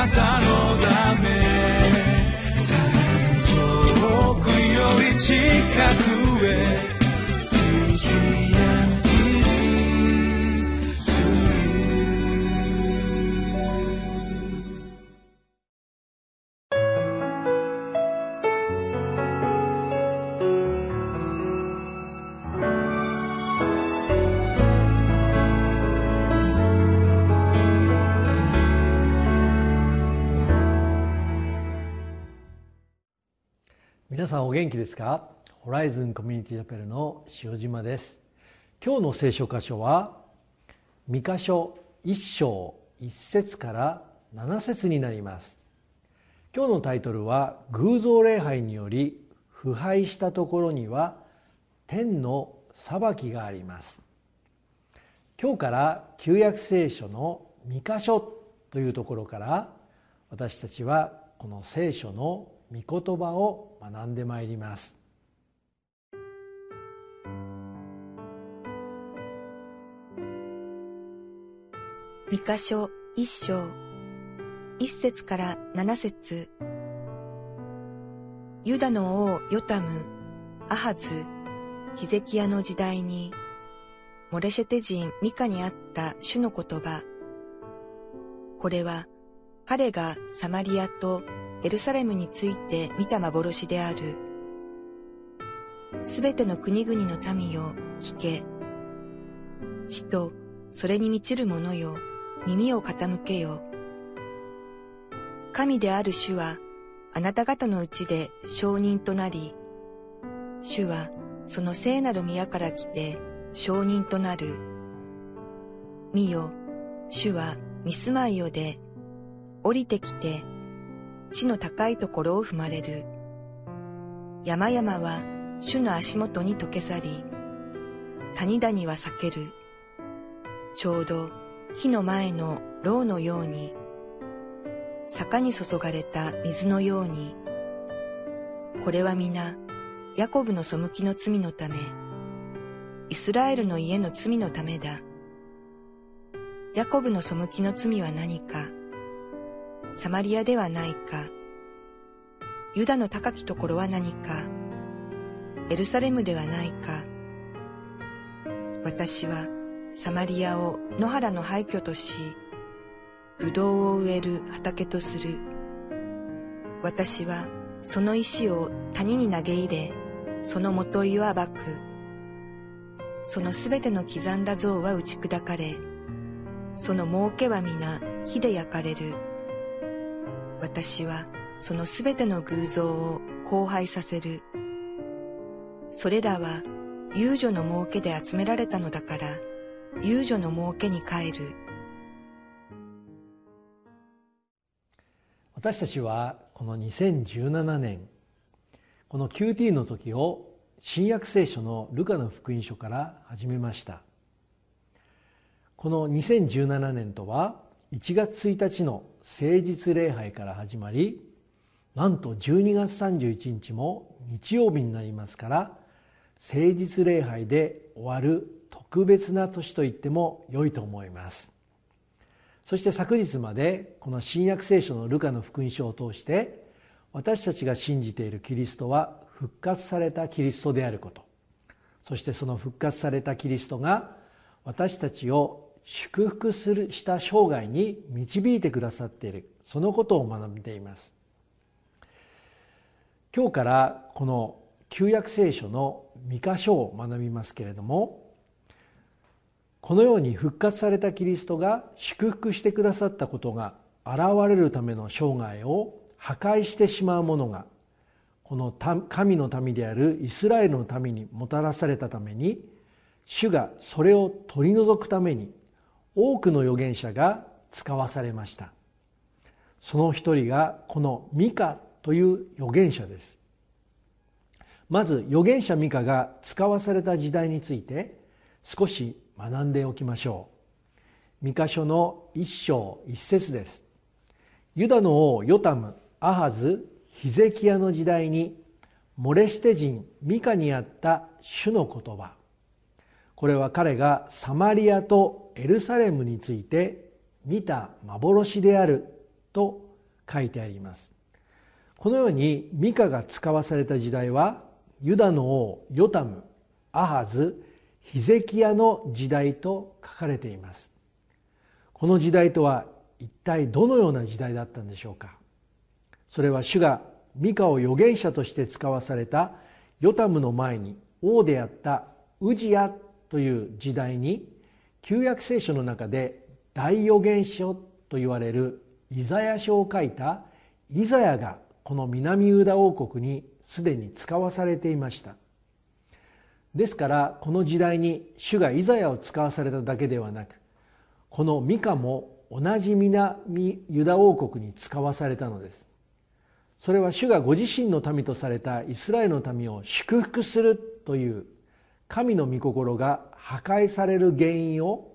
なたのため。遠くより近く。皆さんお元気ですか？ホライズンコミュニティチャペルの塩島です。今日の聖書箇所は三箇所一章一節から七節になります。今日のタイトルは偶像礼拝により腐敗したところには天の裁きがあります。今日から旧約聖書の三箇所というところから私たちはこの聖書の御言葉を学んでまいります。三箇所一章。一節から七節。ユダの王ヨタム、アハズ、ヒゼキヤの時代に、モレシェテ人ミカにあった主の言葉。これは彼がサマリアとエルサレムについて見た幻である。すべての国々の民よ、聞け。地とそれに満ちる者よ、耳を傾けよ。神である主は、あなた方のうちで証人となり、主はその聖なる宮から来て証人となる。見よ、主はミスマイオで降りてきて地の高いところを踏まれる。山々は主の足元に溶け去り、谷々は裂ける。ちょうど火の前の牢のように、坂に注がれた水のように、これは皆、ヤコブの背きの罪のため、イスラエルの家の罪のためだ。ヤコブの背きの罪は何か、サマリアではないか。ユダの高きところは何か。エルサレムではないか。私はサマリアを野原の廃墟とし、ブドウを植える畑とする。私はその石を谷に投げ入れ、その元井は暴く。そのすべての刻んだ像は打ち砕かれ、その儲けは皆火で焼かれる。私はそのすべての偶像を荒廃させる。それらは遊女の儲けで集められたのだから、遊女の儲けに帰る。私たちはこの2017年この QT の時を新約聖書のルカの福音書から始めましたこの2017年とは1月1日の誠実礼拝から始まりなんと12月31日も日曜日になりますから誠実礼拝で終わる特別な年と言っても良いと思います。そして昨日までこの新約聖書のルカの福音書を通して私たちが信じているキリストは復活されたキリストであること。そしてその復活されたキリストが私たちを祝福するした生涯に導いてくださっている。そのことを学んでいます。今日からこの旧約聖書の三箇所を学びますけれどもこのように復活されたキリストが祝福してくださったことが現れるための生涯を破壊してしまうものがこの神の民であるイスラエルの民にもたらされたために主がそれを取り除くために多くの預言者が使わされました。その一人がこのミカという預言者です。まず預言者ミカが使わされた時代について少し学んでおきましょう。三箇所の一章一節です。ユダの王ヨタムアハズヒゼキヤの時代にモレステ人ミカにあった主の言葉。これは彼がサマリアとエルサレムについて見た幻であると書いてあります。このようにミカが使わされた時代はユダの王ヨタムアハズヒゼキヤの時代と書かれています。この時代とは一体どのような時代だったんでしょうか。それは主がミカを預言者として使わされたヨタムの前に王であったウジヤという時代に旧約聖書の中で大預言書と言われるイザヤ書を書いたイザヤがこの南ユダ王国にすでに使わされていました。ですからこの時代に主がイザヤを使わされただけではなくこのミカも同じ南ユダ王国に使わされたのです。それは主がご自身の民とされたイスラエルの民を祝福するという神の御心が破壊される原因を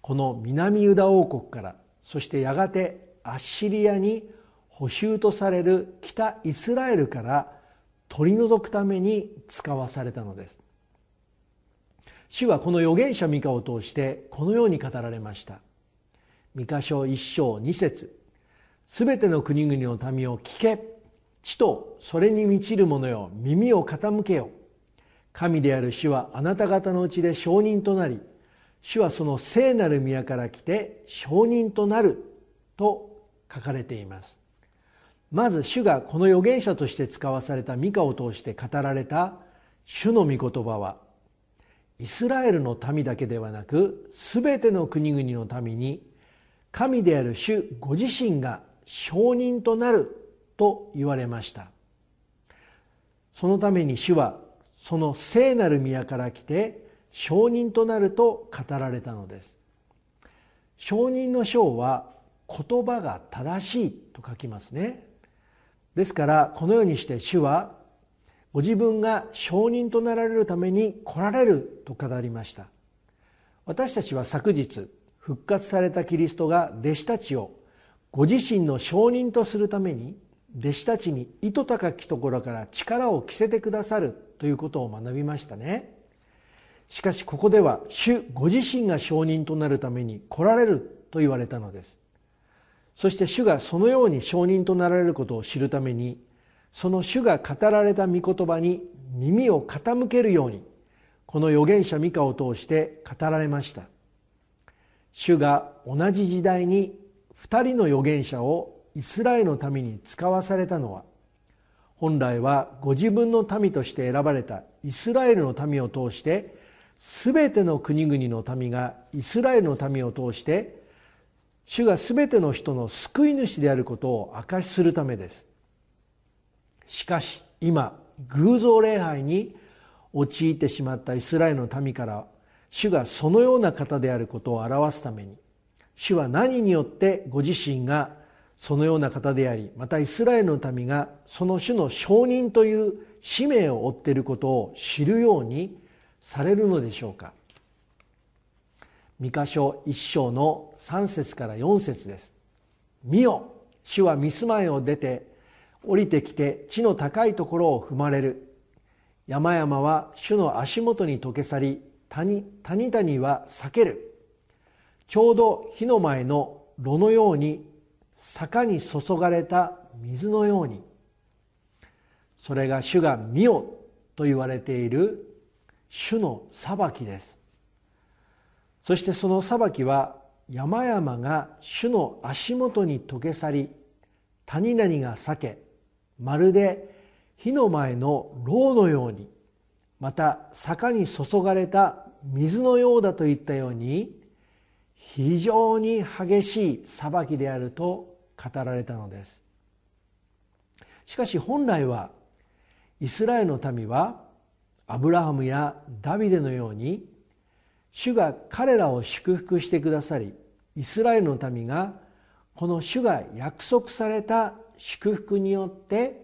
この南ユダ王国からそしてやがてアッシリアに補修とされる北イスラエルから取り除くために使わされたのです。主はこの預言者ミカを通してこのように語られました。ミカ書一章二節すべての国々の民を聞け。地とそれに満ちる者よ耳を傾けよ。神である主はあなた方のうちで証人となり主はその聖なる宮から来て証人となると書かれています。まず主がこの預言者として使わされたミカを通して語られた主の御言葉はイスラエルの民だけではなく全ての国々の民に神である主ご自身が証人となると言われました。そのために主はその聖なる宮から来て証人となると語られたのです。証人の章は言葉が正しいと書きますね。ですからこのようにして主はご自分が証人となられるために来られると語りました。私たちは昨日復活されたキリストが弟子たちをご自身の証人とするために弟子たちに糸高きところから力を着せてくださるということを学びましたね。しかしここでは主ご自身が証人となるために来られると言われたのです。そして主がそのように証人となられることを知るためにその主が語られた御言葉に耳を傾けるようにこの預言者ミカを通して語られました。主が同じ時代に2人の預言者をイスラエルのために使わされたのは本来はご自分の民として選ばれたイスラエルの民を通して全ての国々の民がイスラエルの民を通して主が全ての人の救い主であることを証しするためです。しかし今偶像礼拝に陥ってしまったイスラエルの民から主がそのような方であることを表すために主は何によってご自身がそのような方でありまたイスラエルの民がその主の証人という使命を負っていることを知るようにされるのでしょうか。三箇所一章の三節から四節です。見よ主は見住まいを出て降りてきて地の高いところを踏まれる。山々は主の足元に溶け去り谷谷々は裂ける。ちょうど火の前の炉のように坂に注がれた水のように。それが主が「見よ」と言われている主の裁きです。そしてその裁きは山々が主の足元に溶け去り谷々が裂けまるで火の前の牢のようにまた坂に注がれた水のようだといったように非常に激しい裁きであると語られたのです。しかし本来はイスラエルの民はアブラハムやダビデのように主が彼らを祝福してくださりイスラエルの民がこの主が約束された祝福によって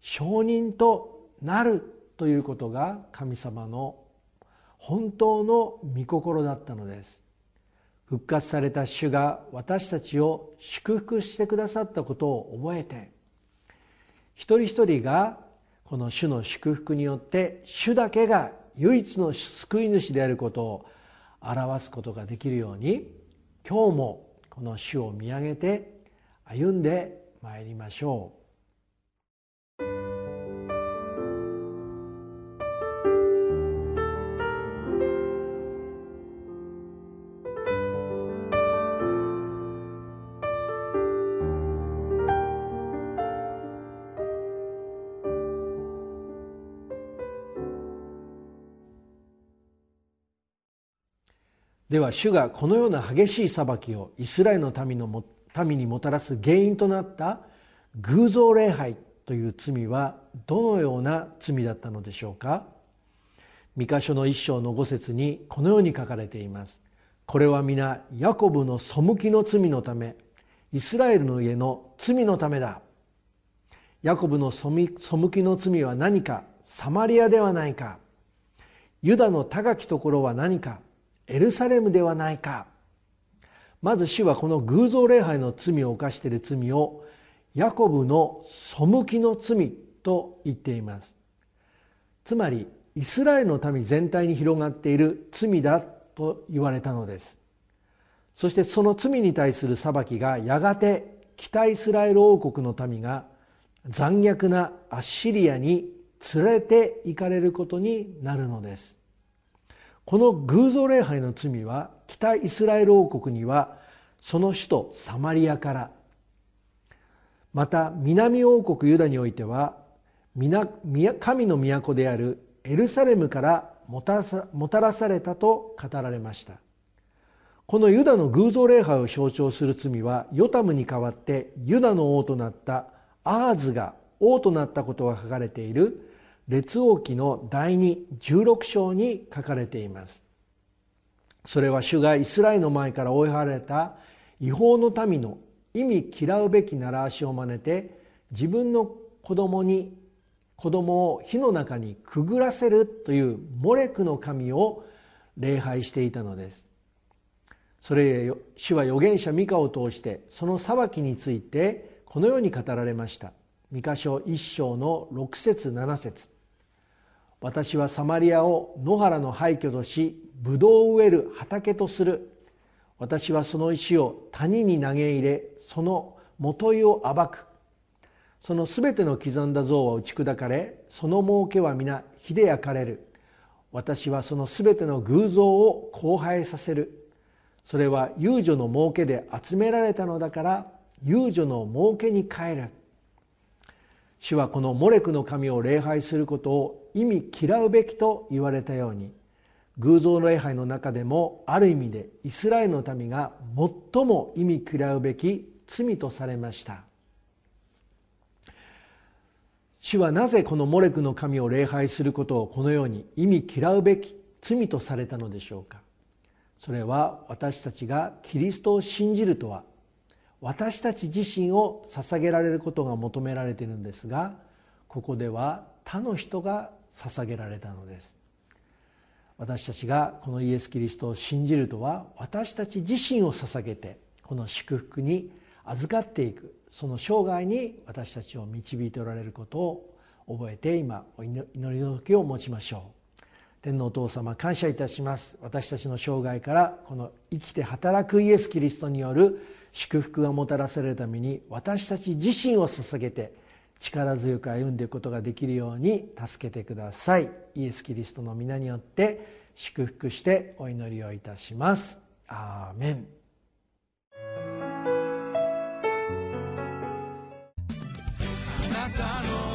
証人となるということが神様の本当の御心だったのです。復活された主が私たちを祝福してくださったことを覚えて一人一人がこの主の祝福によって主だけが唯一の救い主であることを表すことができるように今日もこの主を見上げて歩んでまいりましょう。では主がこのような激しい裁きをイスラエルの民の民にもたらす原因となった偶像礼拝という罪はどのような罪だったのでしょうか？三箇所の一章の五節にこのように書かれています。これは皆ヤコブの背きの罪のためイスラエルの家の罪のためだ。ヤコブの背きの罪は何かサマリアではないか。ユダの高きところは何か。エルサレムではないか。まず主はこの偶像礼拝の罪を犯している罪をヤコブの背きの罪と言っています。つまりイスラエルの民全体に広がっている罪だと言われたのです。そしてその罪に対する裁きがやがて北イスラエル王国の民が残虐なアッシリアに連れて行かれることになるのです。この偶像礼拝の罪は北イスラエル王国にはその首都サマリアから。また南王国ユダにおいては神の都であるエルサレムからもたらされたと語られました。このユダの偶像礼拝を象徴する罪はヨタムに代わってユダの王となったアーズが王となったことが書かれている列王記の第216章に書かれています。それは主がイスラエルの前から追い払われた違法の民の意味嫌うべき習わしを真似て自分の子供に子供を火の中にくぐらせるというモレクの神を礼拝していたのです。それへ主は預言者ミカを通してその裁きについてこのように語られました。ミカ書一章の6節7節。私はサマリアを野原の廃墟としブドウを植える畑とする。私はその石を谷に投げ入れその元井を暴く。そのすべての刻んだ像は打ち砕かれその儲けは皆火で焼かれる。私はそのすべての偶像を荒廃させる。それは遊女の儲けで集められたのだから遊女の儲けに帰る。主はこのモレクの神を礼拝することを意味嫌うべきと言われたように偶像礼拝の中でもある意味でイスラエルの民が最も意味嫌うべき罪とされました。主はなぜこのモレクの神を礼拝することをこのように意味嫌うべき罪とされたのでしょうか。それは私たちがキリストを信じるとは私たち自身を捧げられることが求められているんですがここでは他の人が捧げられたのです。私たちがこのイエス・キリストを信じるとは私たち自身を捧げてこの祝福に預かっていくその生涯に私たちを導いておられることを覚えて今お祈りの時を持ちましょう。天皇お父様感謝いたします。私たちの生涯からこの生きて働くイエス・キリストによる祝福がもたらされるために私たち自身を捧げて力強く歩んでいくことができるように助けてください。イエス・キリストの皆によって祝福してお祈りをいたします。アーメン。あなたの